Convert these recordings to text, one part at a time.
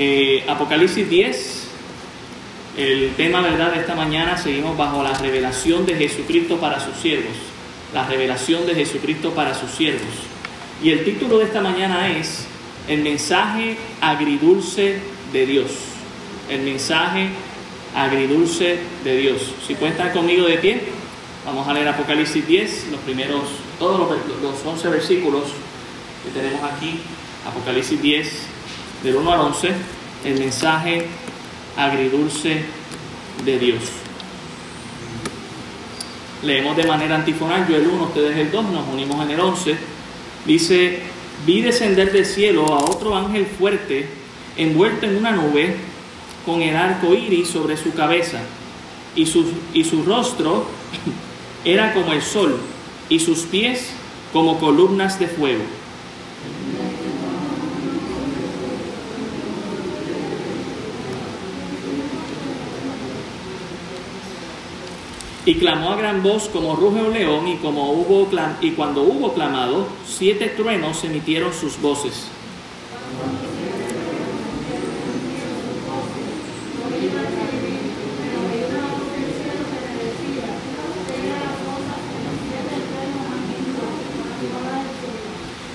Eh, Apocalipsis 10, el tema verdad de esta mañana, seguimos bajo la revelación de Jesucristo para sus siervos. La revelación de Jesucristo para sus siervos. Y el título de esta mañana es El mensaje agridulce de Dios. El mensaje agridulce de Dios. Si pueden estar conmigo de pie, vamos a leer Apocalipsis 10, los primeros, todos los, los 11 versículos que tenemos aquí, Apocalipsis 10, del 1 al 11, el mensaje agridulce de Dios. Leemos de manera antifonal, yo el 1, ustedes el 2, nos unimos en el 11. Dice, vi descender del cielo a otro ángel fuerte, envuelto en una nube, con el arco iris sobre su cabeza, y su, y su rostro era como el sol, y sus pies como columnas de fuego. Y clamó a gran voz como ruge un león, y, como hubo y cuando hubo clamado, siete truenos emitieron sus voces.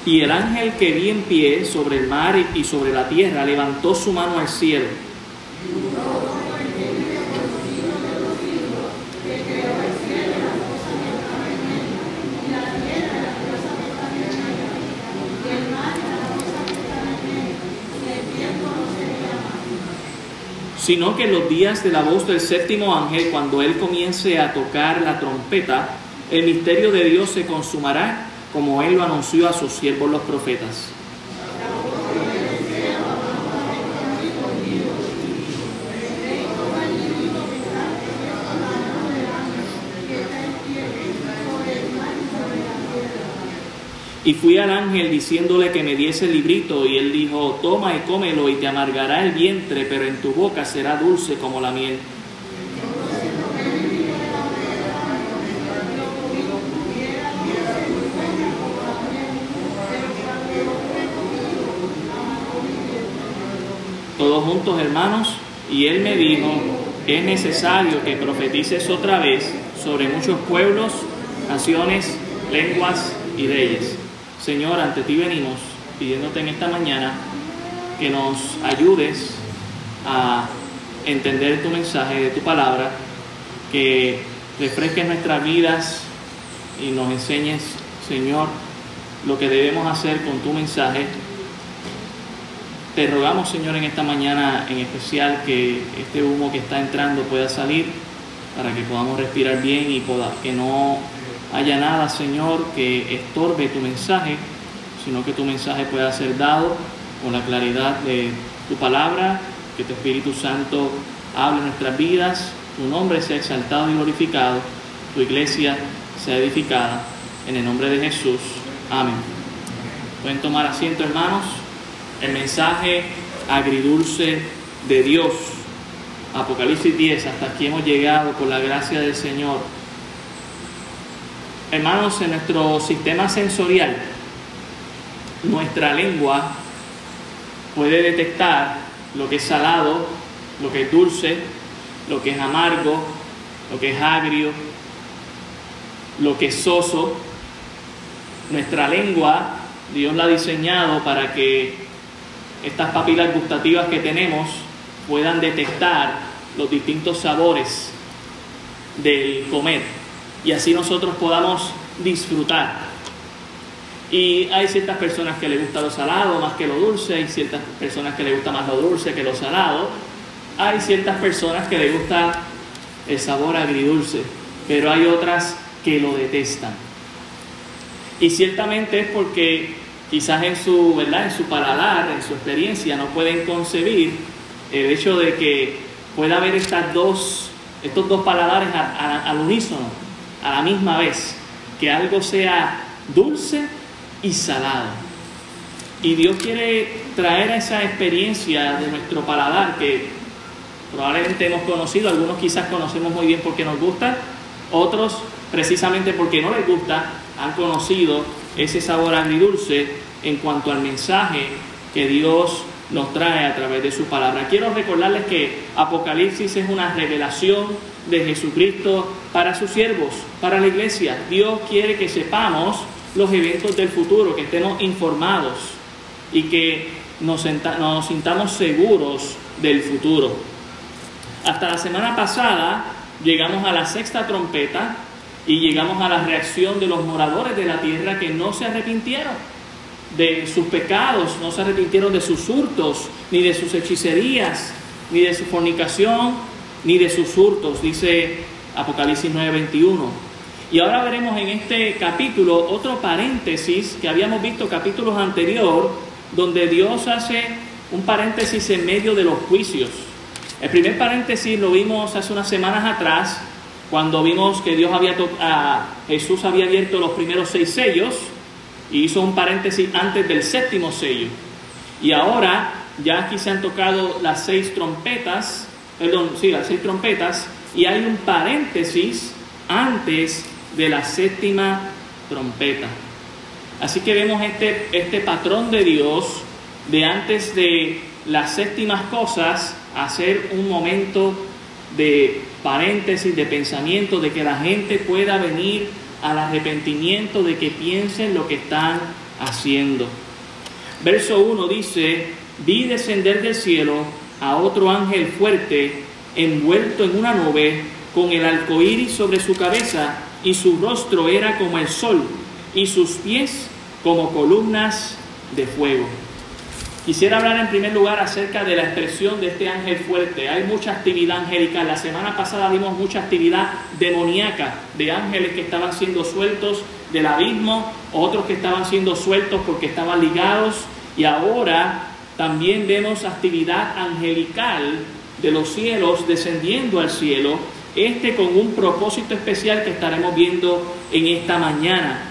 Y el ángel que vi en pie sobre el mar y sobre la tierra levantó su mano al cielo sino que en los días de la voz del séptimo ángel, cuando él comience a tocar la trompeta, el misterio de Dios se consumará como él lo anunció a sus siervos los profetas. Y fui al ángel diciéndole que me diese el librito y él dijo, toma y cómelo y te amargará el vientre, pero en tu boca será dulce como la miel. Todos juntos hermanos, y él me dijo, es necesario que profetices otra vez sobre muchos pueblos, naciones, lenguas y reyes Señor, ante ti venimos pidiéndote en esta mañana que nos ayudes a entender tu mensaje de tu palabra, que refresques nuestras vidas y nos enseñes, Señor, lo que debemos hacer con tu mensaje. Te rogamos, Señor, en esta mañana en especial que este humo que está entrando pueda salir para que podamos respirar bien y que no haya nada, Señor, que estorbe tu mensaje, sino que tu mensaje pueda ser dado con la claridad de tu palabra, que tu Espíritu Santo hable en nuestras vidas, tu nombre sea exaltado y glorificado, tu iglesia sea edificada. En el nombre de Jesús. Amén. Pueden tomar asiento, hermanos. El mensaje agridulce de Dios. Apocalipsis 10. Hasta aquí hemos llegado por la gracia del Señor. Hermanos, en nuestro sistema sensorial, nuestra lengua puede detectar lo que es salado, lo que es dulce, lo que es amargo, lo que es agrio, lo que es soso. Nuestra lengua, Dios la ha diseñado para que estas papilas gustativas que tenemos puedan detectar los distintos sabores del comer y así nosotros podamos disfrutar. Y hay ciertas personas que les gusta lo salado más que lo dulce, hay ciertas personas que les gusta más lo dulce que lo salado, hay ciertas personas que les gusta el sabor agridulce, pero hay otras que lo detestan. Y ciertamente es porque quizás en su, ¿verdad? en su paladar, en su experiencia, no pueden concebir el hecho de que pueda haber estas dos, estos dos paladares al unísono a la misma vez, que algo sea dulce y salado. Y Dios quiere traer esa experiencia de nuestro paladar que probablemente hemos conocido, algunos quizás conocemos muy bien porque nos gusta, otros precisamente porque no les gusta, han conocido ese sabor agridulce en cuanto al mensaje que Dios nos trae a través de su palabra. Quiero recordarles que Apocalipsis es una revelación de Jesucristo para sus siervos, para la iglesia. Dios quiere que sepamos los eventos del futuro, que estemos informados y que nos, nos sintamos seguros del futuro. Hasta la semana pasada llegamos a la sexta trompeta y llegamos a la reacción de los moradores de la tierra que no se arrepintieron de sus pecados, no se arrepintieron de sus hurtos, ni de sus hechicerías, ni de su fornicación, ni de sus hurtos, dice Apocalipsis 9:21. Y ahora veremos en este capítulo otro paréntesis que habíamos visto capítulos anterior, donde Dios hace un paréntesis en medio de los juicios. El primer paréntesis lo vimos hace unas semanas atrás, cuando vimos que Dios había a Jesús había abierto los primeros seis sellos y hizo un paréntesis antes del séptimo sello. Y ahora ya aquí se han tocado las seis trompetas, perdón, sí, las seis trompetas, y hay un paréntesis antes de la séptima trompeta. Así que vemos este, este patrón de Dios de antes de las séptimas cosas hacer un momento de paréntesis, de pensamiento, de que la gente pueda venir al arrepentimiento, de que piensen lo que están haciendo. Verso 1 dice, vi descender del cielo a otro ángel fuerte, envuelto en una nube, con el arco iris sobre su cabeza, y su rostro era como el sol, y sus pies como columnas de fuego. Quisiera hablar en primer lugar acerca de la expresión de este ángel fuerte. Hay mucha actividad angelical. La semana pasada vimos mucha actividad demoníaca de ángeles que estaban siendo sueltos del abismo, otros que estaban siendo sueltos porque estaban ligados. Y ahora también vemos actividad angelical de los cielos descendiendo al cielo. Este con un propósito especial que estaremos viendo en esta mañana.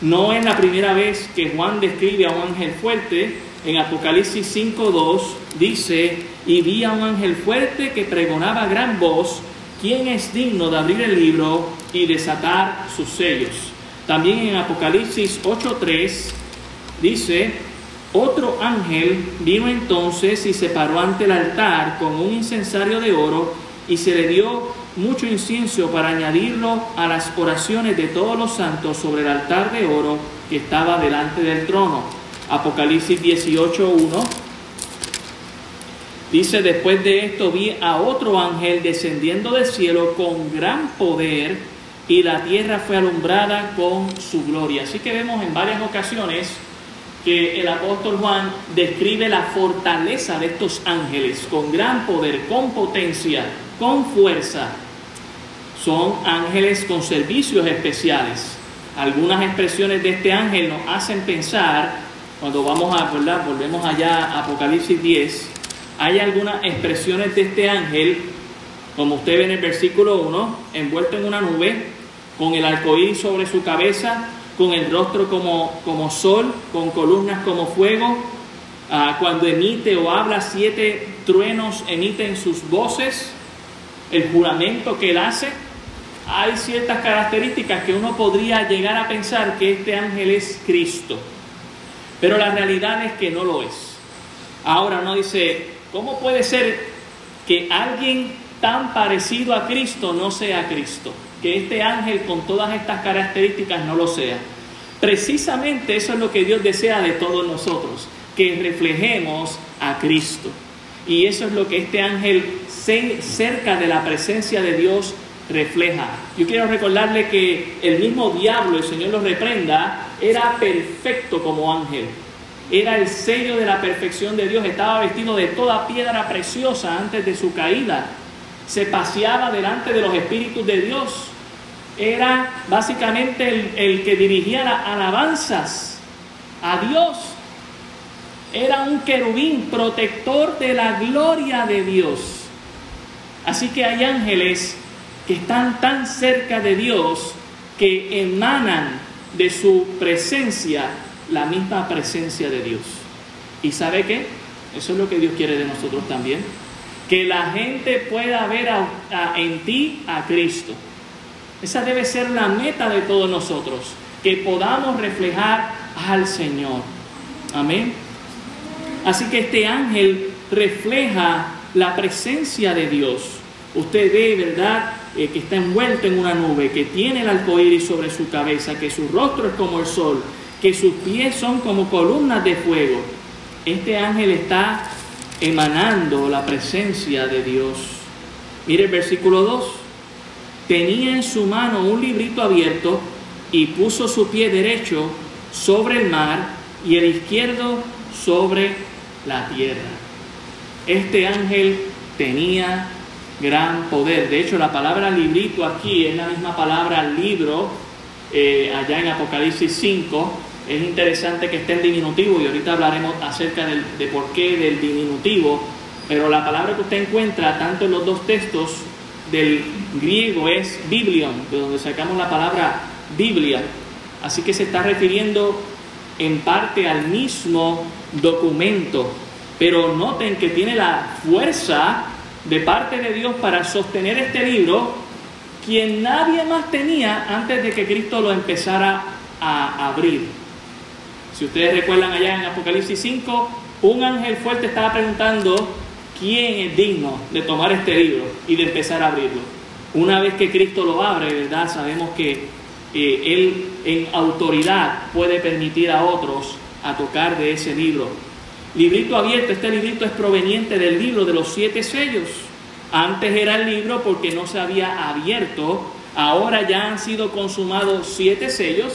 No es la primera vez que Juan describe a un ángel fuerte en Apocalipsis 5.2 dice, y vi a un ángel fuerte que pregonaba gran voz, ¿quién es digno de abrir el libro y desatar sus sellos? También en Apocalipsis 8.3 dice, otro ángel vino entonces y se paró ante el altar con un incensario de oro y se le dio mucho incienso para añadirlo a las oraciones de todos los santos sobre el altar de oro que estaba delante del trono. Apocalipsis 18.1. Dice, después de esto vi a otro ángel descendiendo del cielo con gran poder y la tierra fue alumbrada con su gloria. Así que vemos en varias ocasiones que el apóstol Juan describe la fortaleza de estos ángeles con gran poder, con potencia, con fuerza. Son ángeles con servicios especiales. Algunas expresiones de este ángel nos hacen pensar cuando vamos a, ¿verdad? volvemos allá a Apocalipsis 10, hay algunas expresiones de este ángel, como usted ve en el versículo 1, envuelto en una nube, con el arcoíris sobre su cabeza, con el rostro como, como sol, con columnas como fuego, ah, cuando emite o habla siete truenos, emiten sus voces, el juramento que él hace, hay ciertas características que uno podría llegar a pensar que este ángel es Cristo. Pero la realidad es que no lo es. Ahora no dice, ¿cómo puede ser que alguien tan parecido a Cristo no sea Cristo? Que este ángel con todas estas características no lo sea. Precisamente eso es lo que Dios desea de todos nosotros, que reflejemos a Cristo. Y eso es lo que este ángel cerca de la presencia de Dios refleja. Yo quiero recordarle que el mismo diablo, el Señor lo reprenda, era perfecto como ángel. Era el sello de la perfección de Dios. Estaba vestido de toda piedra preciosa antes de su caída. Se paseaba delante de los espíritus de Dios. Era básicamente el, el que dirigía las alabanzas a Dios. Era un querubín protector de la gloria de Dios. Así que hay ángeles están tan cerca de Dios que emanan de su presencia la misma presencia de Dios. ¿Y sabe qué? Eso es lo que Dios quiere de nosotros también. Que la gente pueda ver en ti a Cristo. Esa debe ser la meta de todos nosotros. Que podamos reflejar al Señor. Amén. Así que este ángel refleja la presencia de Dios. Usted ve, ¿verdad?, eh, que está envuelto en una nube, que tiene el arcoíris sobre su cabeza, que su rostro es como el sol, que sus pies son como columnas de fuego. Este ángel está emanando la presencia de Dios. Mire el versículo 2. Tenía en su mano un librito abierto y puso su pie derecho sobre el mar y el izquierdo sobre la tierra. Este ángel tenía gran poder. De hecho, la palabra librito aquí es la misma palabra libro eh, allá en Apocalipsis 5. Es interesante que esté en diminutivo y ahorita hablaremos acerca del, de por qué del diminutivo. Pero la palabra que usted encuentra tanto en los dos textos del griego es biblion, de donde sacamos la palabra Biblia. Así que se está refiriendo en parte al mismo documento. Pero noten que tiene la fuerza de parte de Dios para sostener este libro, quien nadie más tenía antes de que Cristo lo empezara a abrir. Si ustedes recuerdan allá en Apocalipsis 5, un ángel fuerte estaba preguntando quién es digno de tomar este libro y de empezar a abrirlo. Una vez que Cristo lo abre, ¿verdad? Sabemos que eh, Él en autoridad puede permitir a otros a tocar de ese libro. Librito abierto, este librito es proveniente del libro de los siete sellos. Antes era el libro porque no se había abierto, ahora ya han sido consumados siete sellos,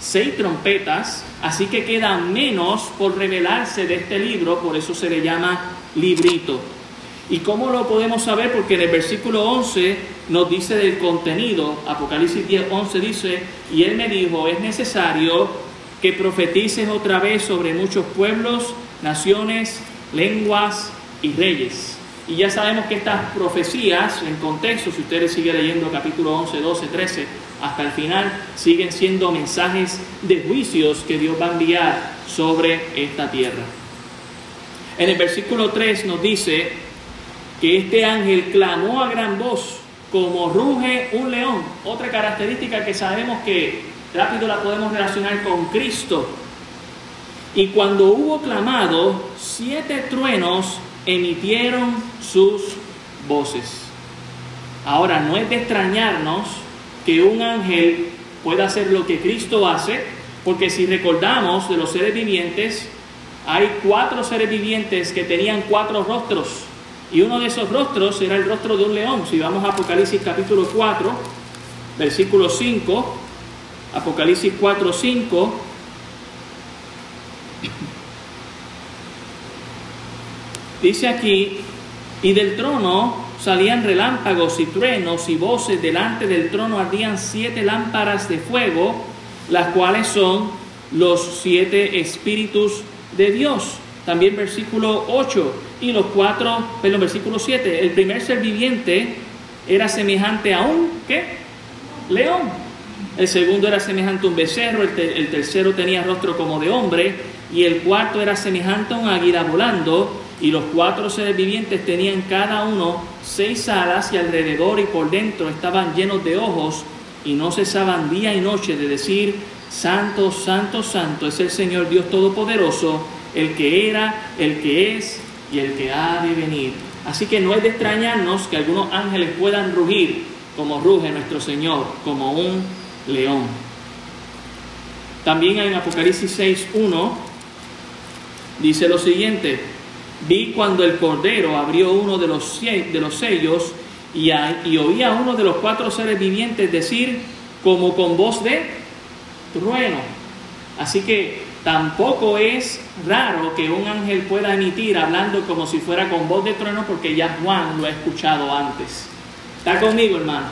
seis trompetas, así que queda menos por revelarse de este libro, por eso se le llama librito. ¿Y cómo lo podemos saber? Porque en el versículo 11 nos dice del contenido, Apocalipsis 10, 11 dice, y él me dijo, es necesario que profetices otra vez sobre muchos pueblos, naciones, lenguas y reyes. Y ya sabemos que estas profecías, en contexto, si ustedes siguen leyendo capítulo 11, 12, 13, hasta el final, siguen siendo mensajes de juicios que Dios va a enviar sobre esta tierra. En el versículo 3 nos dice que este ángel clamó a gran voz como ruge un león. Otra característica que sabemos que rápido la podemos relacionar con Cristo. Y cuando hubo clamado, siete truenos emitieron sus voces. Ahora, no es de extrañarnos que un ángel pueda hacer lo que Cristo hace, porque si recordamos de los seres vivientes, hay cuatro seres vivientes que tenían cuatro rostros. Y uno de esos rostros era el rostro de un león. Si vamos a Apocalipsis capítulo 4, versículo 5, Apocalipsis 4, 5, dice aquí, y del trono salían relámpagos y truenos y voces, delante del trono ardían siete lámparas de fuego, las cuales son los siete espíritus de Dios. También versículo 8 y los cuatro, perdón, versículo 7, el primer ser viviente era semejante a un, ¿qué? León. El segundo era semejante a un becerro, el, el tercero tenía rostro como de hombre y el cuarto era semejante a un águila volando y los cuatro seres vivientes tenían cada uno seis alas y alrededor y por dentro estaban llenos de ojos y no cesaban día y noche de decir, Santo, Santo, Santo es el Señor Dios Todopoderoso, el que era, el que es y el que ha de venir. Así que no es de extrañarnos que algunos ángeles puedan rugir como ruge nuestro Señor, como un león. También en Apocalipsis 6.1 dice lo siguiente, vi cuando el Cordero abrió uno de los, de los sellos y, y oí a uno de los cuatro seres vivientes decir como con voz de trueno. Así que tampoco es raro que un ángel pueda emitir hablando como si fuera con voz de trueno porque ya Juan lo ha escuchado antes. ¿Está conmigo, hermano?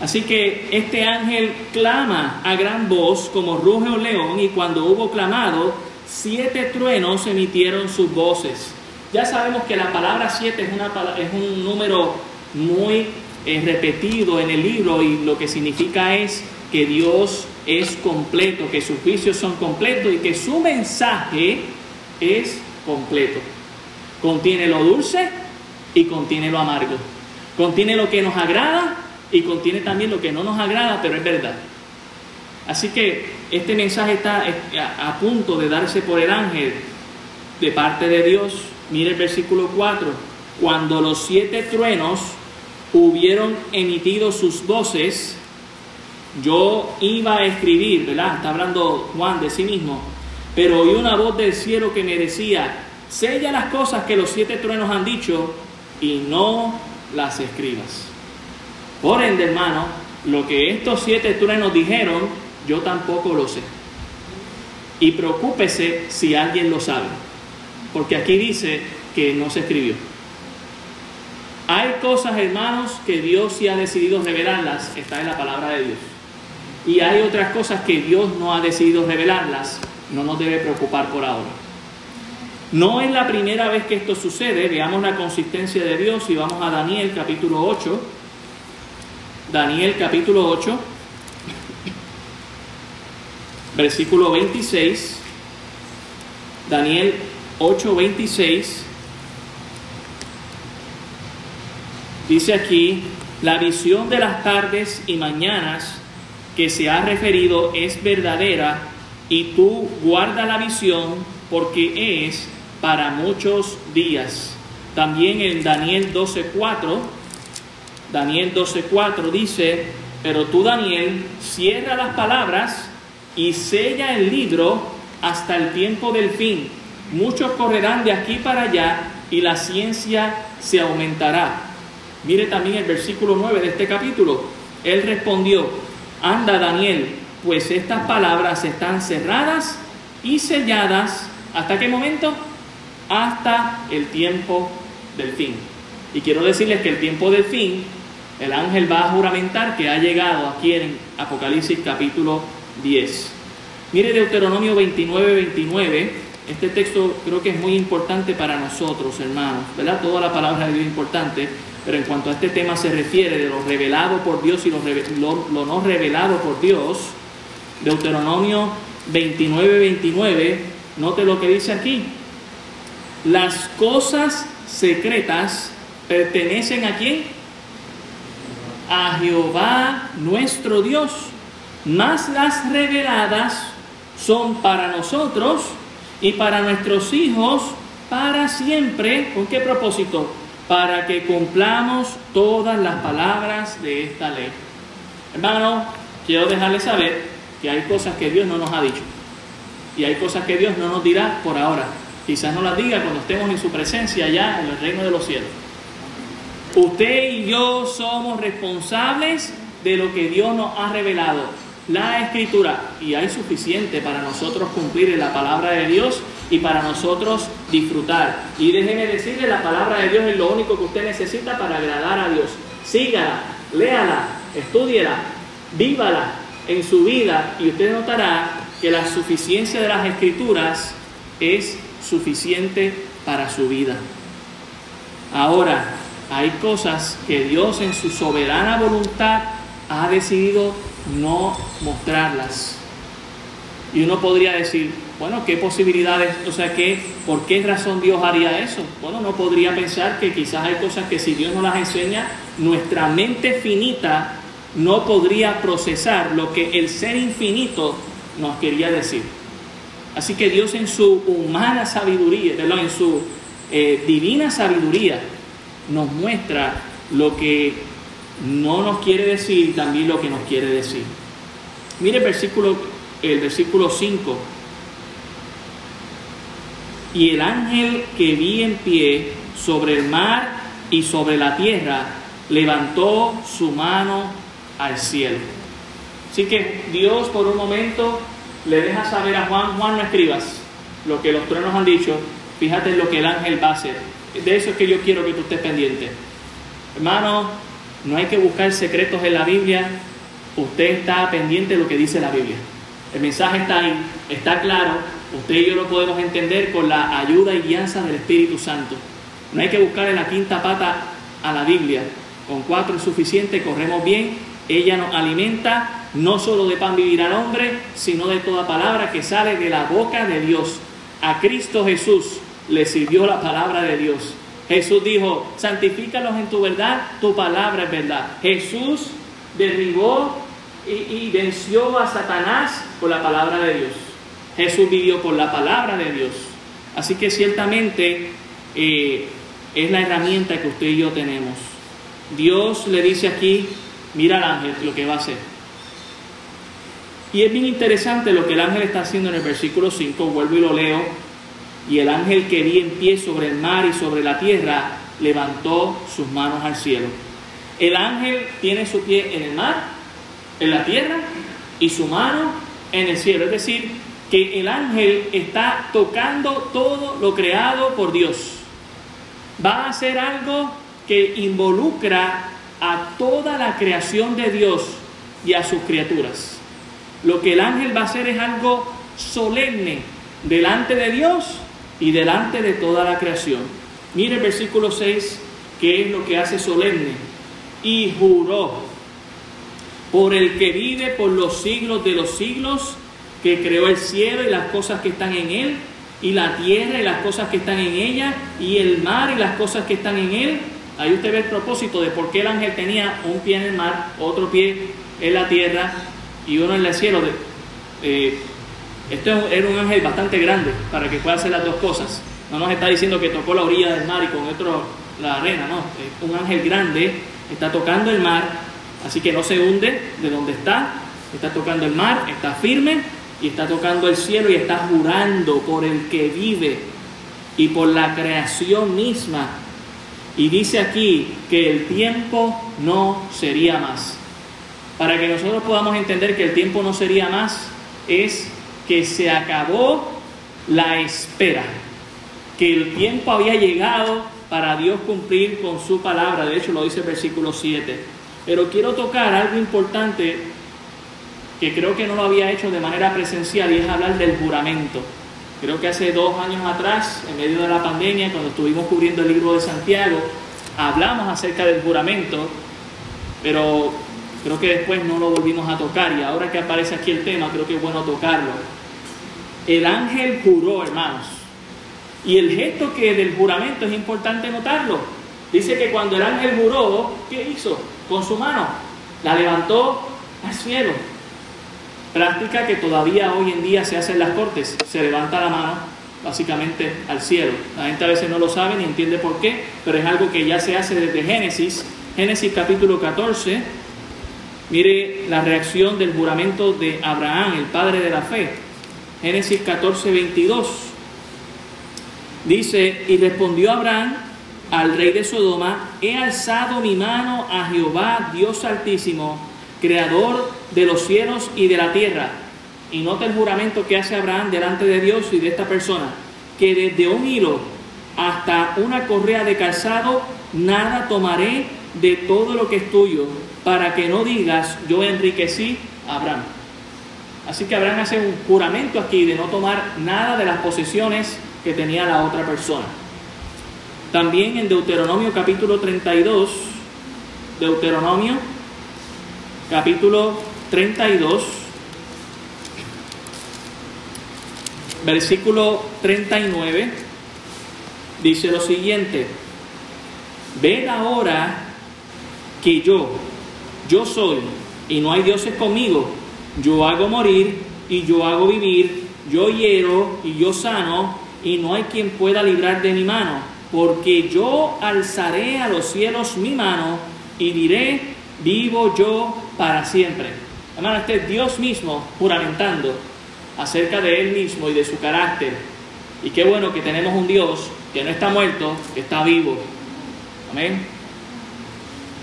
Así que este ángel clama a gran voz como ruge un león y cuando hubo clamado, siete truenos emitieron sus voces. Ya sabemos que la palabra siete es, un número muy eh, repetido en el libro y lo que significa es que Dios es completo, que sus juicios son completos y que su mensaje es completo. Contiene lo dulce y contiene lo amargo. Contiene lo que nos agrada y contiene también lo que no nos agrada, pero es verdad. Así que este mensaje está a punto de darse por el ángel. de parte de Dios. Mire el versículo 4. Cuando los siete truenos hubieron emitido sus voces, yo iba a escribir, ¿verdad? Está hablando Juan de sí mismo. Pero oí una voz del cielo que me decía, sella las cosas que los siete truenos han dicho y no las escribas. Por ende, hermano, lo que estos siete truenos dijeron, yo tampoco lo sé. Y preocúpese si alguien lo sabe, porque aquí dice que no se escribió. Hay cosas, hermanos, que Dios sí ha decidido revelarlas, está en la palabra de Dios. Y hay otras cosas que Dios no ha decidido revelarlas, no nos debe preocupar por ahora. No es la primera vez que esto sucede, veamos la consistencia de Dios y vamos a Daniel capítulo 8. Daniel capítulo 8, versículo 26. Daniel 8, 26. Dice aquí, la visión de las tardes y mañanas que se ha referido es verdadera y tú guarda la visión porque es para muchos días. También en Daniel 12:4, Daniel 12:4 dice, pero tú Daniel cierra las palabras y sella el libro hasta el tiempo del fin. Muchos correrán de aquí para allá y la ciencia se aumentará. Mire también el versículo 9 de este capítulo. Él respondió, anda Daniel, pues estas palabras están cerradas y selladas. ¿Hasta qué momento? Hasta el tiempo del fin. Y quiero decirles que el tiempo del fin, el ángel va a juramentar que ha llegado aquí en Apocalipsis capítulo 10. Mire Deuteronomio 29, 29 este texto creo que es muy importante para nosotros, hermanos, ¿verdad? Toda la palabra de Dios es importante, pero en cuanto a este tema se refiere de lo revelado por Dios y lo, no revelado por Dios, Deuteronomio 29, 29, note lo que dice aquí. Las cosas secretas pertenecen a quién? A Jehová nuestro Dios, más las reveladas son para nosotros y para nuestros hijos para siempre. ¿Con qué propósito? Para que cumplamos todas las palabras de esta ley. Hermano, quiero dejarles saber que hay cosas que Dios no nos ha dicho. Y hay cosas que Dios no nos dirá por ahora. Quizás no las diga cuando estemos en su presencia allá en el reino de los cielos. Usted y yo somos responsables de lo que Dios nos ha revelado la escritura y hay suficiente para nosotros cumplir en la palabra de Dios y para nosotros disfrutar. Y déjeme decirle, la palabra de Dios es lo único que usted necesita para agradar a Dios. Sígala, léala, estudiela, vívala en su vida y usted notará que la suficiencia de las escrituras es suficiente para su vida. Ahora, hay cosas que Dios en su soberana voluntad ha decidido no mostrarlas. Y uno podría decir, bueno, ¿qué posibilidades, o sea, ¿qué, por qué razón Dios haría eso? Bueno, no podría pensar que quizás hay cosas que si Dios no las enseña, nuestra mente finita no podría procesar lo que el ser infinito nos quería decir. Así que Dios en su humana sabiduría, en su eh, divina sabiduría, nos muestra lo que no nos quiere decir también lo que nos quiere decir. Mire el versículo, el versículo 5. Y el ángel que vi en pie sobre el mar y sobre la tierra levantó su mano al cielo. Así que Dios por un momento le deja saber a Juan, Juan no escribas lo que los truenos han dicho, fíjate en lo que el ángel va a hacer. De eso es que yo quiero que tú estés pendiente. Hermano, no hay que buscar secretos en la Biblia. Usted está pendiente de lo que dice la Biblia. El mensaje está ahí, está claro. Usted y yo lo podemos entender con la ayuda y guianza del Espíritu Santo. No hay que buscar en la quinta pata a la Biblia. Con cuatro es suficiente, corremos bien. Ella nos alimenta, no solo de pan vivir al hombre, sino de toda palabra que sale de la boca de Dios. A Cristo Jesús le sirvió la palabra de Dios. Jesús dijo, santifícalos en tu verdad, tu palabra es verdad. Jesús derribó y, venció a Satanás por la palabra de Dios. Jesús vivió por la palabra de Dios. Así que ciertamente eh, es la herramienta que usted y yo tenemos. Dios le dice aquí, mira al ángel lo que va a hacer. Y es bien interesante lo que el ángel está haciendo en el versículo 5, vuelvo y lo leo. Y el ángel que vi en pie sobre el mar y sobre la tierra levantó sus manos al cielo. El ángel tiene su pie en el mar, en la tierra y su mano en el cielo. Es decir, que el ángel está tocando todo lo creado por Dios. Va a hacer algo que involucra a toda la creación de Dios y a sus criaturas. Lo que el ángel va a hacer es algo solemne delante de Dios y delante de toda la creación. Mire el versículo 6, que es lo que hace solemne. Y juró por el que vive por los siglos de los siglos, que creó el cielo y las cosas que están en él, y la tierra y las cosas que están en ella, y el mar y las cosas que están en él. Ahí usted ve el propósito de por qué el ángel tenía un pie en el mar, otro pie en la tierra y uno en el cielo. Eh, esto era un ángel bastante grande para que pueda hacer las dos cosas. No nos está diciendo que tocó la orilla del mar y con otro la arena, no. un ángel grande está tocando el mar, así que no se hunde de donde está. Está tocando el mar, está firme y está tocando el cielo y está jurando por el que vive y por la creación misma. Y dice aquí que el tiempo no sería más. Para que nosotros podamos entender que el tiempo no sería más, es que se acabó la espera, que el tiempo había llegado para Dios cumplir con su palabra, de hecho lo dice el versículo 7. Pero quiero tocar algo importante que creo que no lo había hecho de manera presencial y es hablar del juramento. Creo que hace dos años atrás, en medio de la pandemia, cuando estuvimos cubriendo el libro de Santiago, hablamos acerca del juramento, pero creo que después no lo volvimos a tocar y ahora que aparece aquí el tema, creo que es bueno tocarlo. El ángel juró, hermanos. Y el gesto que del juramento es importante notarlo. Dice que cuando el ángel juró, ¿qué hizo? Con su mano. La levantó al cielo. Práctica que todavía hoy en día se hace en las cortes. Se levanta la mano básicamente al cielo. La gente a veces no lo sabe ni entiende por qué, pero es algo que ya se hace desde Génesis. Génesis capítulo 14. Mire la reacción del juramento de Abraham, el padre de la fe. Génesis 14, 22. Dice, y respondió Abraham al rey de Sodoma, he alzado mi mano a Jehová, Dios altísimo, creador de los cielos y de la tierra. Y nota el juramento que hace Abraham delante de Dios y de esta persona, que desde un hilo hasta una correa de calzado, nada tomaré de todo lo que es tuyo, para que no digas, yo enriquecí a Abraham. Así que Abraham hace un juramento aquí de no tomar nada de las posesiones que tenía la otra persona. También en Deuteronomio capítulo 32, Deuteronomio capítulo 32, versículo 39, dice lo siguiente, ved ahora que yo, yo soy, y no hay dioses conmigo, yo hago morir y yo hago vivir, yo hiero y yo sano, y no hay quien pueda librar de mi mano, porque yo alzaré a los cielos mi mano y diré, vivo yo para siempre. Hermano, este es Dios mismo juramentando acerca de Él mismo y de su carácter. Y qué bueno que tenemos un Dios que no está muerto, que está vivo. Amén.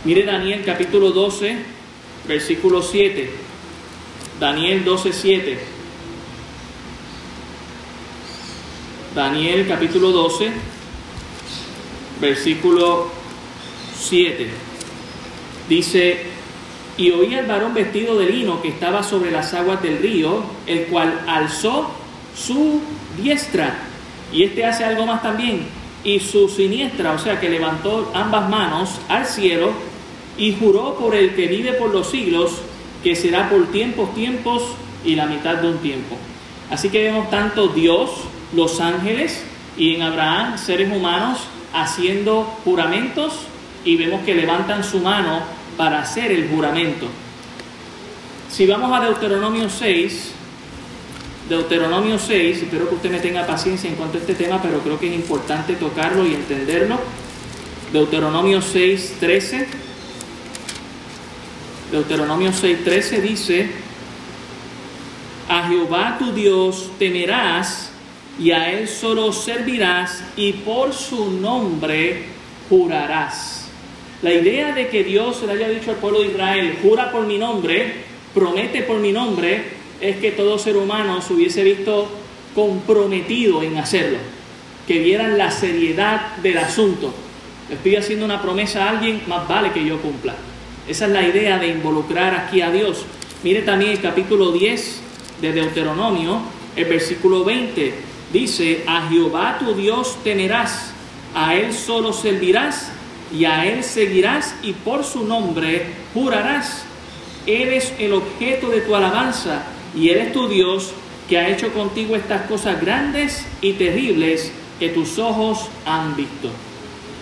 Mire Daniel capítulo 12, versículo 7. Daniel 12:7. Daniel capítulo 12, versículo 7. Dice, y oí al varón vestido de lino que estaba sobre las aguas del río, el cual alzó su diestra. Y este hace algo más también. Y su siniestra, o sea que levantó ambas manos al cielo y juró por el que vive por los siglos, que será por tiempos, tiempos y la mitad de un tiempo. Así que vemos tanto Dios, los ángeles y en Abraham seres humanos haciendo juramentos y vemos que levantan su mano para hacer el juramento. Si vamos a Deuteronomio 6, Deuteronomio 6, espero que usted me tenga paciencia en cuanto a este tema, pero creo que es importante tocarlo y entenderlo. Deuteronomio 6, 13. Deuteronomio 6, 13 dice, a Jehová tu Dios temerás y a Él solo servirás y por su nombre jurarás. La idea de que Dios le haya dicho al pueblo de Israel, jura por mi nombre, promete por mi nombre, es que todo ser humano se hubiese visto comprometido en hacerlo, que vieran la seriedad del asunto. estoy haciendo una promesa a alguien, más vale que yo cumpla. Esa es la idea de involucrar aquí a Dios. Mire también el capítulo 10 de Deuteronomio, el versículo 20, dice, a Jehová tu Dios temerás, a Él solo servirás y a Él seguirás y por su nombre jurarás. Él es el objeto de tu alabanza y Él es tu Dios que ha hecho contigo estas cosas grandes y terribles que tus ojos han visto.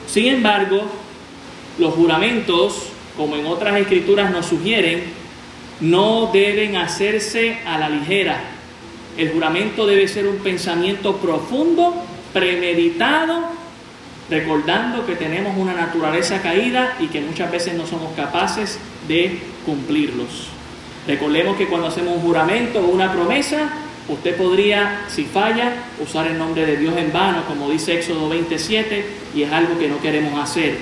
Sin embargo, los juramentos, como en otras escrituras nos sugieren, no deben hacerse a la ligera. El juramento debe ser un pensamiento profundo, premeditado, recordando que tenemos una naturaleza caída y que muchas veces no somos capaces de cumplirlos. Recordemos que cuando hacemos un juramento o una promesa, usted podría, si falla, usar el nombre de Dios en vano, como dice Éxodo 27, y es algo que no queremos hacer.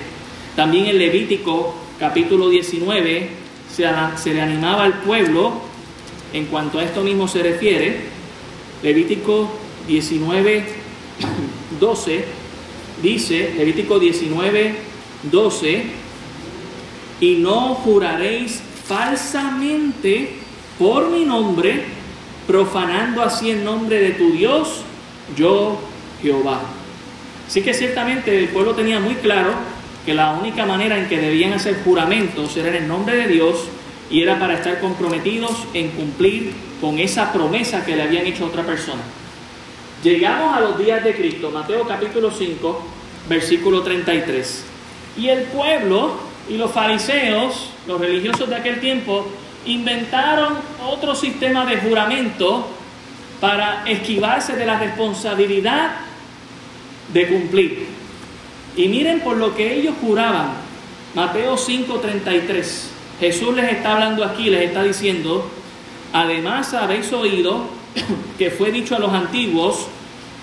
También en Levítico capítulo 19 se, le animaba al pueblo en cuanto a esto mismo se refiere. Levítico 19, 12 dice, Levítico 19, 12, y no juraréis falsamente por mi nombre, profanando así el nombre de tu Dios, yo Jehová. Así que ciertamente el pueblo tenía muy claro que la única manera en que debían hacer juramentos era en el nombre de Dios y era para estar comprometidos en cumplir con esa promesa que le habían hecho a otra persona. Llegamos a los días de Cristo, Mateo capítulo 5, versículo 33. Y el pueblo y los fariseos los religiosos de aquel tiempo inventaron otro sistema de juramento para esquivarse de la responsabilidad de cumplir. Y miren por lo que ellos juraban. Mateo 5:33. Jesús les está hablando aquí, les está diciendo, además habéis oído que fue dicho a los antiguos,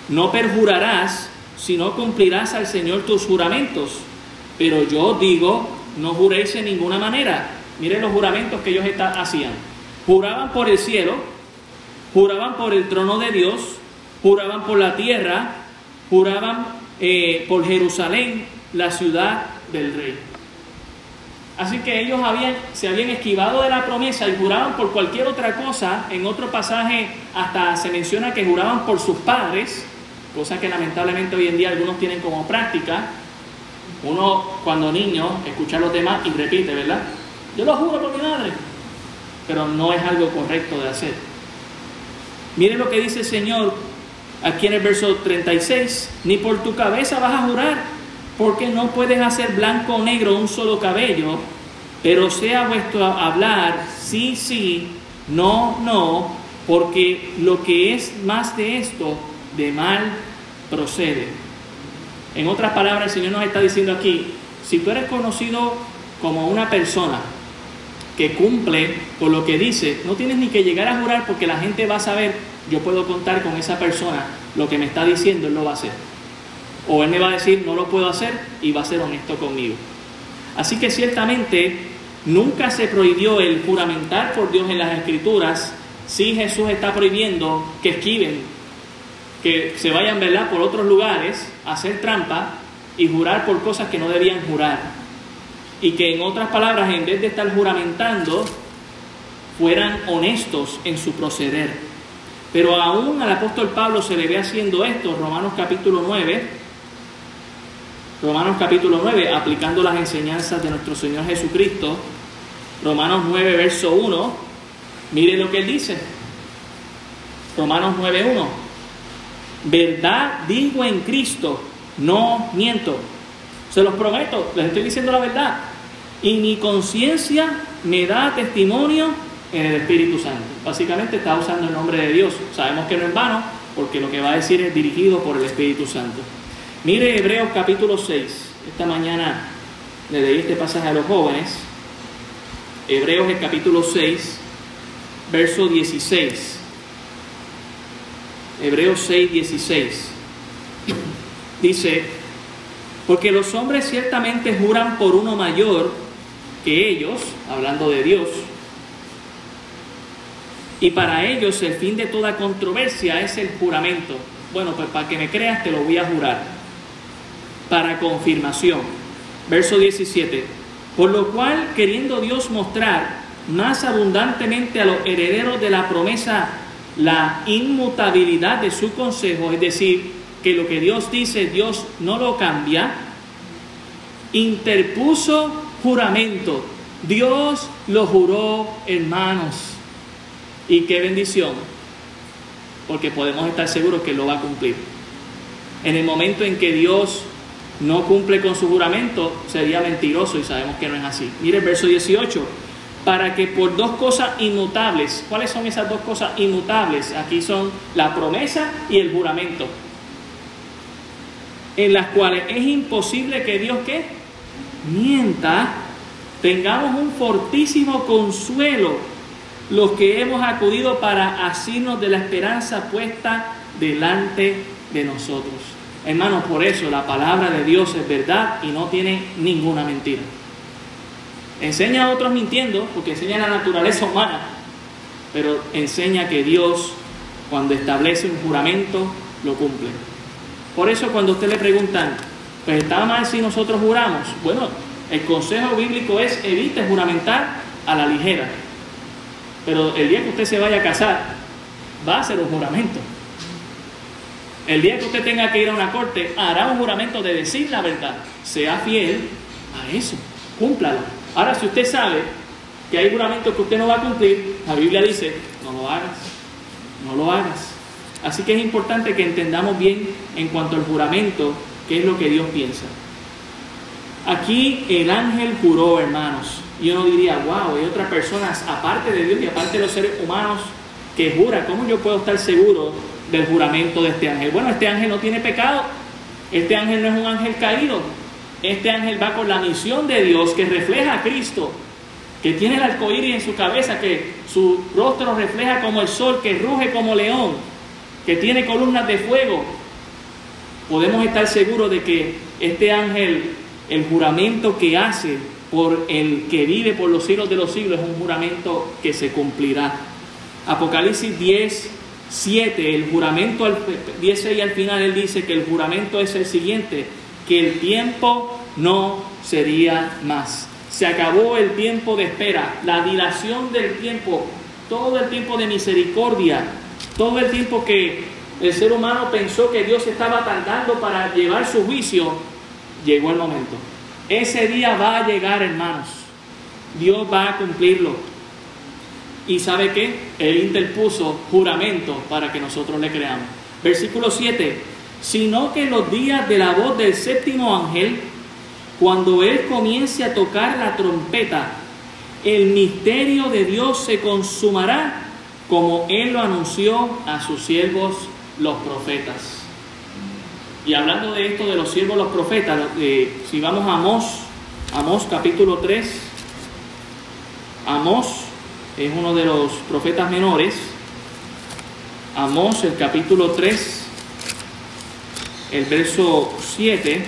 no perjurarás, sino cumplirás al Señor tus juramentos. Pero yo digo, no juréis en ninguna manera. Miren los juramentos que ellos hacían. Juraban por el cielo, juraban por el trono de Dios, juraban por la tierra, juraban eh, por Jerusalén, la ciudad del rey. Así que ellos habían, se habían esquivado de la promesa y juraban por cualquier otra cosa. En otro pasaje hasta se menciona que juraban por sus padres, cosa que lamentablemente hoy en día algunos tienen como práctica. Uno cuando niño escucha los demás y repite, ¿verdad? Yo lo juro por mi madre. Pero no es algo correcto de hacer. Miren lo que dice el Señor aquí en el verso 36. Ni por tu cabeza vas a jurar, porque no puedes hacer blanco o negro un solo cabello, pero sea vuestro hablar sí, sí, no, no, porque lo que es más de esto, de mal procede. En otras palabras, el Señor nos está diciendo aquí, si tú eres conocido como una persona que cumple con lo que dice, no tienes ni que llegar a jurar porque la gente va a saber, yo puedo contar con esa persona, lo que me está diciendo, él lo va a hacer. O él me va a decir, no lo puedo hacer y va a ser honesto conmigo. Así que ciertamente nunca se prohibió el juramentar por Dios en las escrituras, si Jesús está prohibiendo que esquiven que se vayan ¿verdad? por otros lugares hacer trampa y jurar por cosas que no debían jurar. Y que en otras palabras, en vez de estar juramentando, fueran honestos en su proceder. Pero aún al apóstol Pablo se le ve haciendo esto, Romanos capítulo 9, Romanos capítulo 9, aplicando las enseñanzas de nuestro Señor Jesucristo, Romanos 9, verso 1, mire lo que él dice. Romanos 9, 1. Verdad digo en Cristo, no miento. Se los prometo, les estoy diciendo la verdad. Y mi conciencia me da testimonio en el Espíritu Santo. Básicamente está usando el nombre de Dios. Sabemos que no es vano porque lo que va a decir es dirigido por el Espíritu Santo. Mire Hebreos capítulo 6. Esta mañana le leí este pasaje a los jóvenes. Hebreos el capítulo 6, verso 16. Hebreos 6, 16. Dice, porque los hombres ciertamente juran por uno mayor que ellos, hablando de Dios, y para ellos el fin de toda controversia es el juramento. Bueno, pues para que me creas te lo voy a jurar. Para confirmación. Verso 17. Por lo cual, queriendo Dios mostrar más abundantemente a los herederos de la promesa la inmutabilidad de su consejo, es decir, que lo que Dios dice, Dios no lo cambia, interpuso juramento. Dios lo juró, hermanos. Y qué bendición, porque podemos estar seguros que lo va a cumplir. En el momento en que Dios no cumple con su juramento, sería mentiroso y sabemos que no es así. Mire el verso 18, para que por dos cosas inmutables, ¿cuáles son esas dos cosas inmutables? Aquí son la promesa y el juramento, en las cuales es imposible que Dios que mienta, tengamos un fortísimo consuelo los que hemos acudido para asirnos de la esperanza puesta delante de nosotros. Hermanos, por eso la palabra de Dios es verdad y no tiene ninguna mentira. Enseña a otros mintiendo, porque enseña la naturaleza humana, pero enseña que Dios, cuando establece un juramento, lo cumple. Por eso cuando usted le preguntan, pues está mal si nosotros juramos. Bueno, el consejo bíblico es evite juramentar a la ligera. Pero el día que usted se vaya a casar, va a hacer un juramento. El día que usted tenga que ir a una corte, hará un juramento de decir la verdad. Sea fiel a eso, cúmplalo. Ahora, si usted sabe que hay juramentos que usted no va a cumplir, la Biblia dice, no lo hagas, no lo hagas. Así que es importante que entendamos bien en cuanto al juramento, qué es lo que Dios piensa. Aquí el ángel juró, hermanos, y uno diría, wow, hay otras personas aparte de Dios y aparte de los seres humanos que jura. ¿Cómo yo puedo estar seguro del juramento de este ángel? Bueno, este ángel no tiene pecado. Este ángel no es un ángel caído. Este ángel va con la misión de Dios que refleja a Cristo, que tiene el arcoíris en su cabeza, que su rostro refleja como el sol, que ruge como león, que tiene columnas de fuego. Podemos estar seguros de que este ángel, el juramento que hace, por el que vive por los siglos de los siglos es un juramento que se cumplirá. Apocalipsis 10, 7, el juramento, al, 10 y al final él dice que el juramento es el siguiente, que el tiempo no sería más. Se acabó el tiempo de espera, la dilación del tiempo, todo el tiempo de misericordia, todo el tiempo que el ser humano pensó que Dios estaba tardando para llevar su juicio, llegó el momento. Ese día va a llegar, hermanos. Dios va a cumplirlo. ¿Y sabe qué? Él interpuso juramento para que nosotros le creamos. Versículo 7. Sino que los días de la voz del séptimo ángel, cuando Él comience a tocar la trompeta, el misterio de Dios se consumará como Él lo anunció a sus siervos los profetas. Y hablando de esto de los siervos, los profetas, eh, si vamos a Amós, Amós capítulo 3, Amós es uno de los profetas menores, Amós el capítulo 3, el verso 7,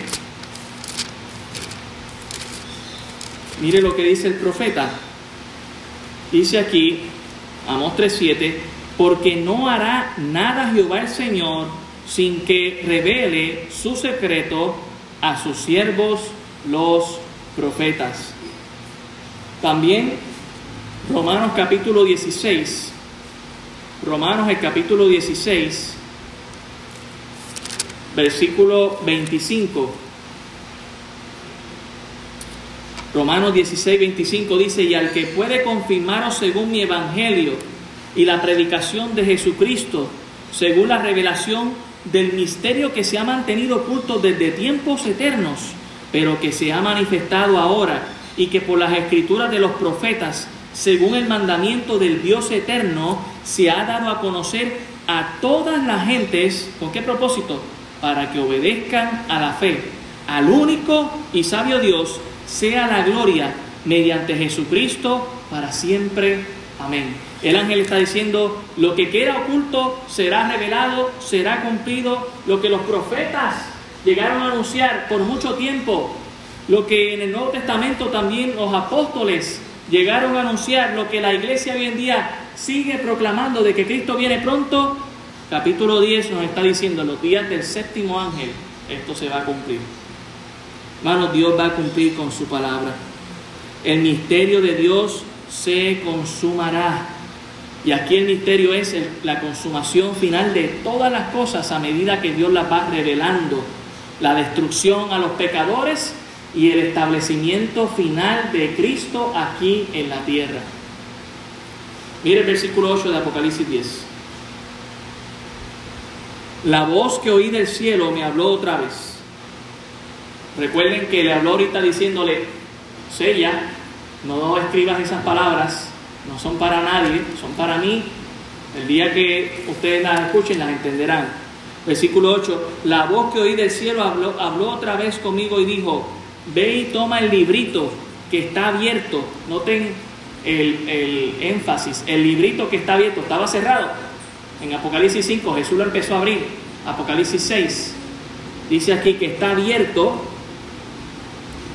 mire lo que dice el profeta, dice aquí, Amós 3.7, porque no hará nada Jehová el Señor sin que revele su secreto a sus siervos los profetas. También Romanos capítulo 16, Romanos el capítulo 16, versículo 25. Romanos 16, 25 dice, y al que puede confirmaros según mi evangelio y la predicación de Jesucristo, según la revelación del misterio que se ha mantenido oculto desde tiempos eternos, pero que se ha manifestado ahora y que por las escrituras de los profetas según el mandamiento del Dios eterno, se ha dado a conocer a todas las gentes. ¿Con qué propósito? Para que obedezcan a la fe, al único y sabio Dios, sea la gloria mediante Jesucristo para siempre. Amén. El ángel está diciendo, lo que queda oculto será revelado, será cumplido, lo que los profetas llegaron a anunciar por mucho tiempo, lo que en el Nuevo Testamento también los apóstoles llegaron a anunciar, lo que la iglesia hoy en día sigue proclamando de que Cristo viene pronto, capítulo 10 nos está diciendo, los días del séptimo ángel, esto se va a cumplir. Hermanos, Dios va a cumplir con su palabra. El misterio de Dios se consumará. Y aquí el misterio es la consumación final de todas las cosas a medida que Dios las va revelando. La destrucción a los pecadores y el establecimiento final de Cristo aquí en la tierra. Mire el versículo 8 de Apocalipsis 10. La voz que oí del cielo me habló otra vez. Recuerden que le habló ahorita diciéndole, sella, no escribas esas palabras, no son para nadie, son para mí. El día que ustedes las escuchen las entenderán. Versículo 8, la voz que oí del cielo habló, habló otra vez conmigo y dijo, ve y toma el librito que está abierto. Noten el, el énfasis, el librito que está abierto, estaba cerrado. En Apocalipsis 5 Jesús lo empezó a abrir. Apocalipsis 6 dice aquí que está abierto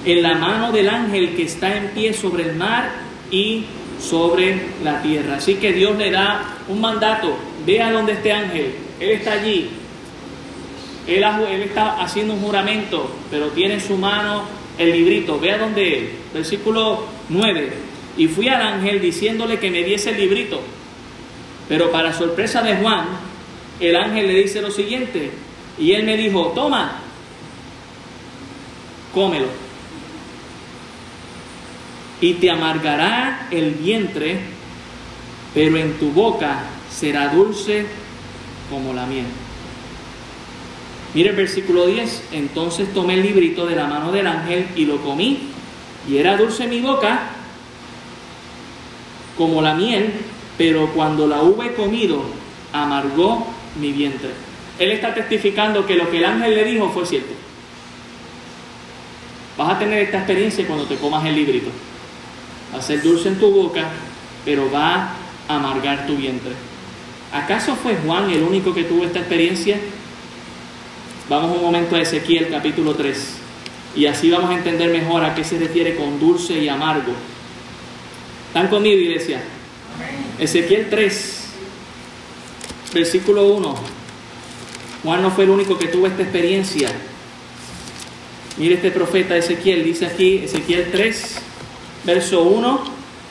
en la mano del ángel que está en pie sobre el mar y sobre la tierra. Así que Dios le da un mandato, vea donde este ángel, él está allí, él, está haciendo un juramento, pero tiene en su mano el librito, vea donde él, versículo 9, y fui al ángel diciéndole que me diese el librito, pero para sorpresa de Juan, el ángel le dice lo siguiente, y él me dijo, toma, cómelo y te amargará el vientre, pero en tu boca será dulce como la miel. Mire el versículo 10, entonces tomé el librito de la mano del ángel y lo comí, y era dulce mi boca como la miel, pero cuando la hube comido, amargó mi vientre. Él está testificando que lo que el ángel le dijo fue cierto. Vas a tener esta experiencia cuando te comas el librito va a ser dulce en tu boca, pero va a amargar tu vientre. ¿Acaso fue Juan el único que tuvo esta experiencia? Vamos un momento a Ezequiel capítulo 3 y así vamos a entender mejor a qué se refiere con dulce y amargo. ¿Están conmigo, iglesia? Ezequiel 3, versículo 1. Juan no fue el único que tuvo esta experiencia. Mire este profeta Ezequiel, dice aquí, Ezequiel 3, verso 1,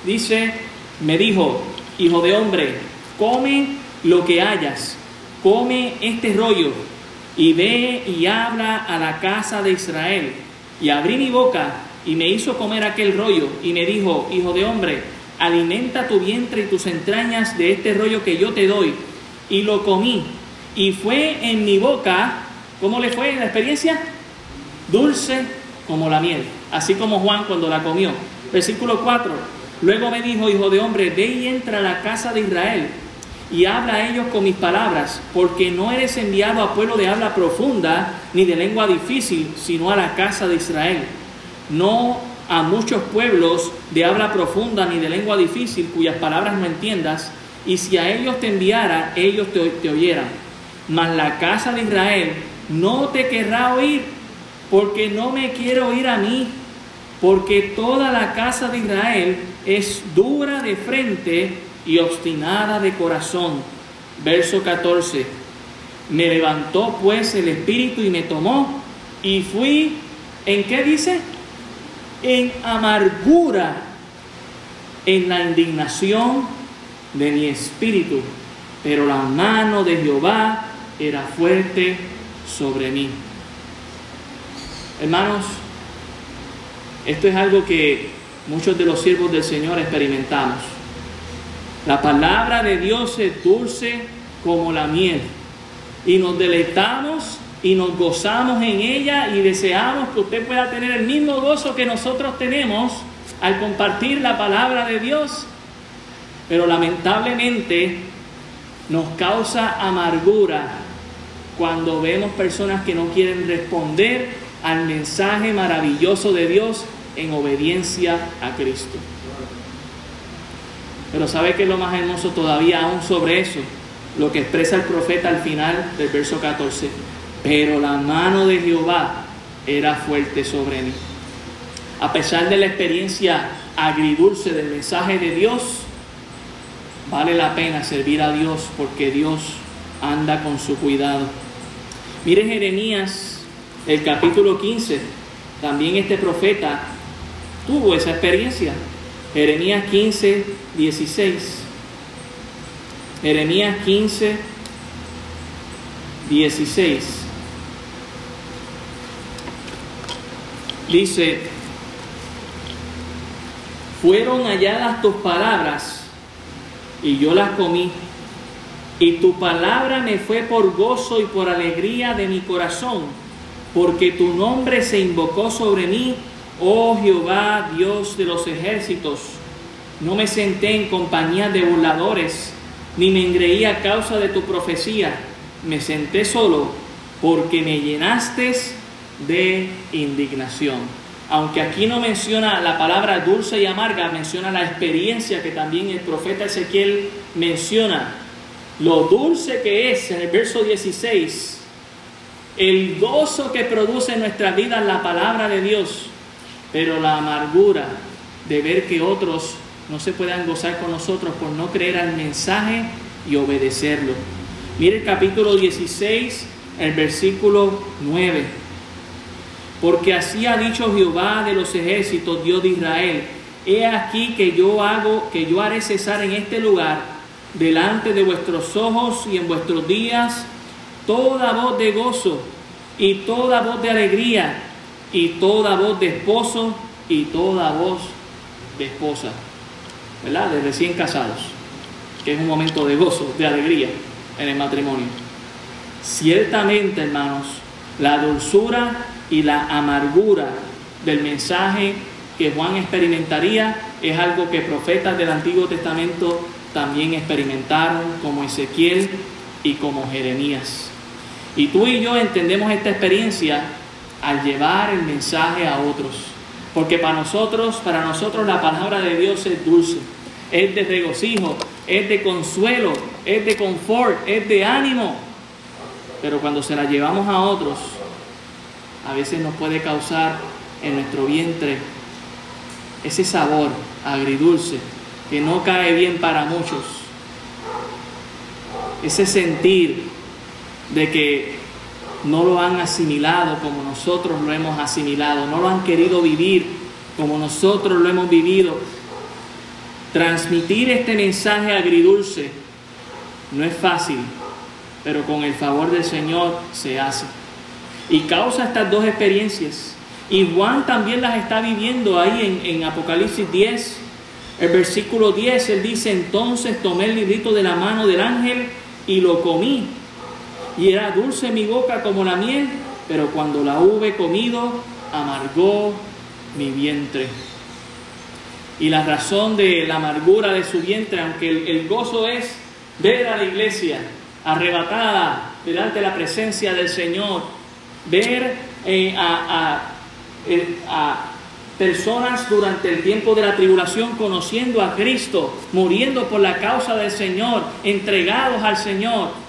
dice, me dijo, hijo de hombre, come lo que hayas, come este rollo y ve y habla a la casa de Israel. Y abrí mi boca y me hizo comer aquel rollo y me dijo, hijo de hombre, alimenta tu vientre y tus entrañas de este rollo que yo te doy. Y lo comí. Y fue en mi boca, ¿cómo le fue la experiencia? Dulce como la miel, así como Juan cuando la comió. Versículo 4. Luego me dijo, hijo de hombre, ve y entra a la casa de Israel y habla a ellos con mis palabras, porque no eres enviado a pueblo de habla profunda ni de lengua difícil, sino a la casa de Israel. No a muchos pueblos de habla profunda ni de lengua difícil, cuyas palabras no entiendas, y si a ellos te enviara, ellos te, oyeran. Mas la casa de Israel no te querrá oír, porque no me quiere oír a mí, porque toda la casa de Israel es dura de frente y obstinada de corazón. Verso 14. Me levantó pues el espíritu y me tomó y fui, ¿en qué dice? En amargura, en la indignación de mi espíritu, pero la mano de Jehová era fuerte sobre mí. Hermanos, esto es algo que muchos de los siervos del Señor experimentamos. La palabra de Dios es dulce como la miel y nos deleitamos y nos gozamos en ella y deseamos que usted pueda tener el mismo gozo que nosotros tenemos al compartir la palabra de Dios Pero lamentablemente nos causa amargura cuando vemos personas que no quieren responder al mensaje maravilloso de Dios en obediencia a Cristo. Pero ¿sabe qué es lo más hermoso todavía aún sobre eso? Lo que expresa el profeta al final del verso 14. Pero la mano de Jehová era fuerte sobre mí. A pesar de la experiencia agridulce del mensaje de Dios, vale la pena servir a Dios porque Dios anda con su cuidado. Mire Jeremías, el capítulo 15, también este profeta tuvo esa experiencia. Jeremías 15, 16. Jeremías 15, 16. Dice, fueron halladas tus palabras y yo las comí. Y tu palabra me fue por gozo y por alegría de mi corazón, porque tu nombre se invocó sobre mí Oh Jehová, Dios de los ejércitos, no me senté en compañía de burladores, ni me engreí a causa de tu profecía. Me senté solo porque me llenaste de indignación. Aunque aquí no menciona la palabra dulce y amarga, menciona la experiencia que también el profeta Ezequiel menciona. Lo dulce que es en el verso 16, el gozo que produce en nuestra vida la palabra de Dios pero la amargura de ver que otros no se puedan gozar con nosotros por no creer al mensaje y obedecerlo. Mire el capítulo 16, el versículo 9. Porque así ha dicho Jehová de los ejércitos, Dios de Israel, he aquí que yo hago, que yo haré cesar en este lugar, delante de vuestros ojos y en vuestros días, toda voz de gozo y toda voz de alegría y toda voz de esposo y toda voz de esposa, ¿verdad? De recién casados, que es un momento de gozo, de alegría en el matrimonio. Ciertamente, hermanos, la dulzura y la amargura del mensaje que Juan experimentaría es algo que profetas del Antiguo Testamento también experimentaron, como Ezequiel y como Jeremías. Y tú y yo entendemos esta experiencia al llevar el mensaje a otros. Porque para nosotros, para nosotros la palabra de Dios es dulce, es de regocijo, es de consuelo, es de confort, es de ánimo. Pero cuando se la llevamos a otros, a veces nos puede causar en nuestro vientre ese sabor agridulce que no cae bien para muchos. Ese sentir de que no lo han asimilado como nosotros lo hemos asimilado, no lo han querido vivir como nosotros lo hemos vivido. Transmitir este mensaje agridulce no es fácil, pero con el favor del Señor se hace. Y causa estas dos experiencias. Y Juan también las está viviendo ahí en, Apocalipsis 10. El versículo 10, él dice, entonces tomé el librito de la mano del ángel y lo comí y era dulce mi boca como la miel, pero cuando la hube comido, amargó mi vientre. Y la razón de la amargura de su vientre, aunque el, gozo es ver a la iglesia arrebatada delante de la presencia del Señor, ver eh, a, a personas durante el tiempo de la tribulación conociendo a Cristo, muriendo por la causa del Señor, entregados al Señor,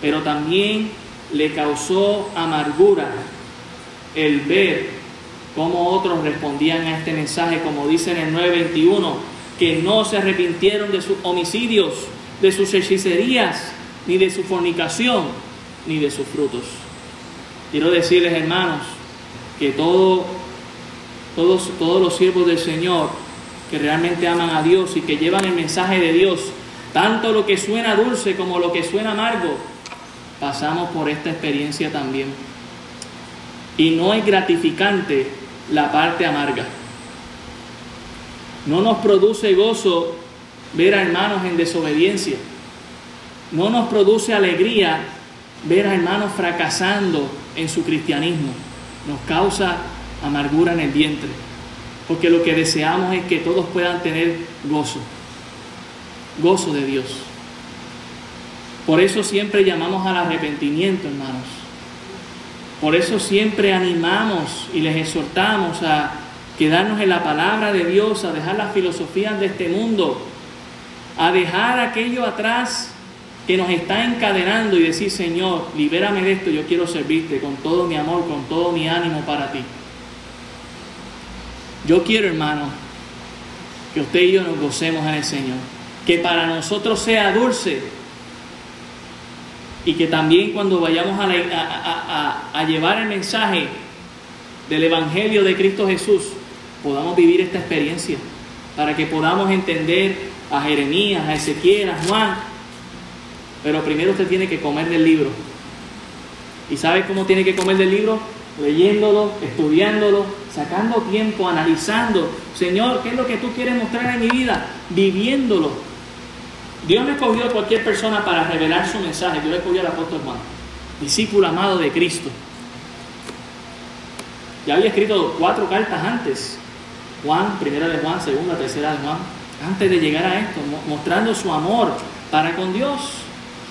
pero también le causó amargura el ver cómo otros respondían a este mensaje, como dice en el 921, que no se arrepintieron de sus homicidios, de sus hechicerías, ni de su fornicación, ni de sus frutos. Quiero decirles, hermanos, que todo, todos, todos los siervos del Señor que realmente aman a Dios y que llevan el mensaje de Dios, tanto lo que suena dulce como lo que suena amargo, pasamos por esta experiencia también. Y no es gratificante la parte amarga. No nos produce gozo ver a hermanos en desobediencia. No nos produce alegría ver a hermanos fracasando en su cristianismo. Nos causa amargura en el vientre. Porque lo que deseamos es que todos puedan tener gozo. gozo de Dios. Por eso siempre llamamos al arrepentimiento, hermanos. Por eso siempre animamos y les exhortamos a quedarnos en la palabra de Dios, a dejar las filosofías de este mundo, a dejar aquello atrás que nos está encadenando y decir, Señor, libérame de esto, yo quiero servirte con todo mi amor, con todo mi ánimo para ti. Yo quiero, hermano, que usted y yo nos gocemos en el Señor, que para nosotros sea dulce y que también cuando vayamos a, llevar el mensaje del Evangelio de Cristo Jesús, podamos vivir esta experiencia, para que podamos entender a Jeremías, a Ezequiel, a Juan. Pero primero usted tiene que comer del libro. ¿Y sabe cómo tiene que comer del libro? Leyéndolo, estudiándolo, sacando tiempo, analizando. Señor, ¿qué es lo que tú quieres mostrar en mi vida? Viviéndolo, Dios no escogió a cualquier persona para revelar su mensaje. Dios escogió al apóstol Juan, discípulo amado de Cristo. Ya había escrito cuatro cartas antes. Juan, primera de Juan, segunda, tercera de Juan, antes de llegar a esto, mostrando su amor para con Dios.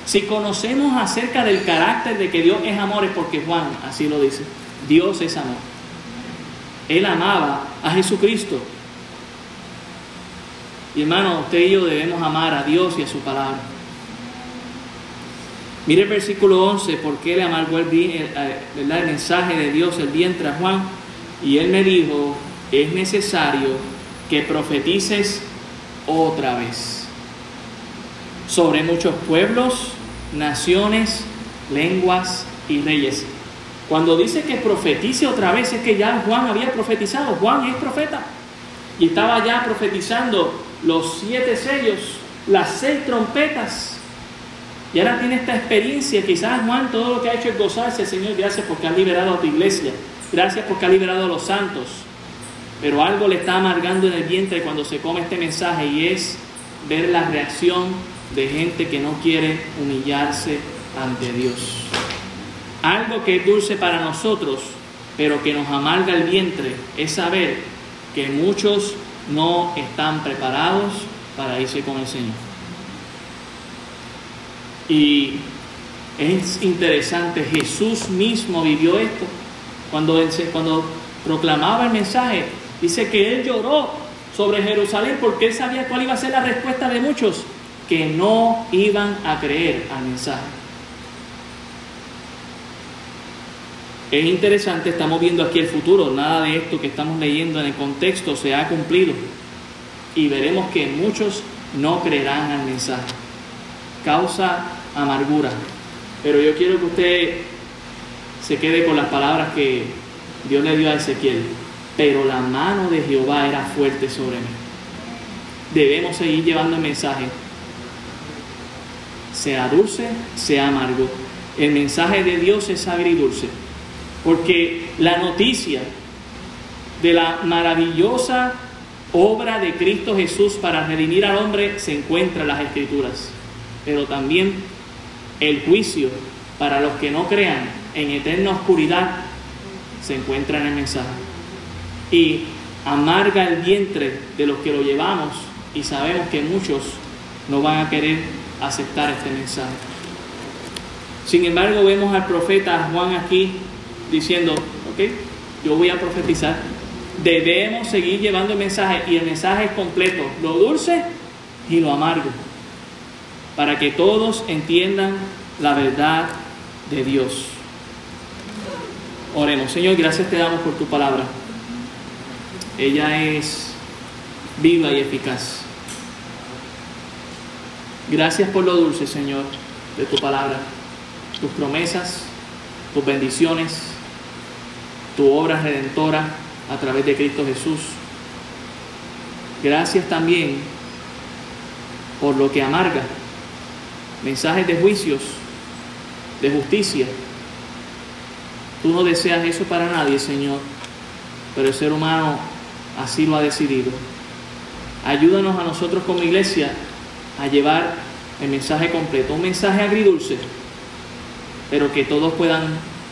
Si conocemos acerca del carácter de que Dios es amor, es porque Juan así lo dice. Dios es amor. Él amaba a Jesucristo. Y hermano, usted y yo debemos amar a Dios y a su palabra. Mire el versículo 11, porque le amargó el, el, el mensaje de Dios el vientre a Juan. Y él me dijo, es necesario que profetices otra vez sobre muchos pueblos, naciones, lenguas y reyes. Cuando dice que profetice otra vez es que ya Juan había profetizado. Juan es profeta y estaba ya profetizando los siete sellos, las seis trompetas. Y ahora tiene esta experiencia. Quizás Juan todo lo que ha hecho es gozarse, Señor, gracias porque ha liberado a tu iglesia. Gracias porque ha liberado a los santos. Pero algo le está amargando en el vientre cuando se come este mensaje y es ver la reacción de gente que no quiere humillarse ante Dios. Algo que es dulce para nosotros, pero que nos amarga el vientre, es saber que muchos no están preparados para irse con el Señor. Y es interesante, Jesús mismo vivió esto. Cuando, cuando proclamaba el mensaje, dice que él lloró sobre Jerusalén porque él sabía cuál iba a ser la respuesta de muchos que no iban a creer al mensaje. Es interesante, estamos viendo aquí el futuro, nada de esto que estamos leyendo en el contexto se ha cumplido. Y veremos que muchos no creerán al mensaje. Causa amargura. Pero yo quiero que usted se quede con las palabras que Dios le dio a Ezequiel. Pero la mano de Jehová era fuerte sobre mí. Debemos seguir llevando el mensaje. Sea dulce, sea amargo. El mensaje de Dios es agridulce porque la noticia de la maravillosa obra de Cristo Jesús para redimir al hombre se encuentra en las Escrituras, pero también el juicio para los que no crean en eterna oscuridad se encuentra en el mensaje. Y amarga el vientre de los que lo llevamos y sabemos que muchos no van a querer aceptar este mensaje. Sin embargo, vemos al profeta Juan aquí diciendo, ok, yo voy a profetizar. Debemos seguir llevando el mensaje y el mensaje es completo, lo dulce y lo amargo, para que todos entiendan la verdad de Dios. Oremos, Señor, gracias te damos por tu palabra. Ella es viva y eficaz. Gracias por lo dulce, Señor, de tu palabra, tus promesas, tus bendiciones tu obra redentora a través de Cristo Jesús. Gracias también por lo que amarga, mensajes de juicios, de justicia. Tú no deseas eso para nadie, Señor, pero el ser humano así lo ha decidido. Ayúdanos a nosotros como iglesia a llevar el mensaje completo, un mensaje agridulce, pero que todos puedan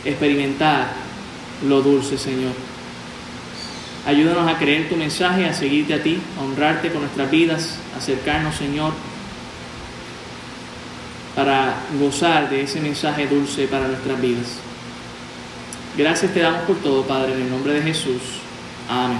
experimentar lo dulce, Señor. Ayúdanos a creer tu mensaje, a seguirte a ti, a honrarte con nuestras vidas, a acercarnos, Señor, para gozar de ese mensaje dulce para nuestras vidas. Gracias te damos por todo, Padre, en el nombre de Jesús. Amén.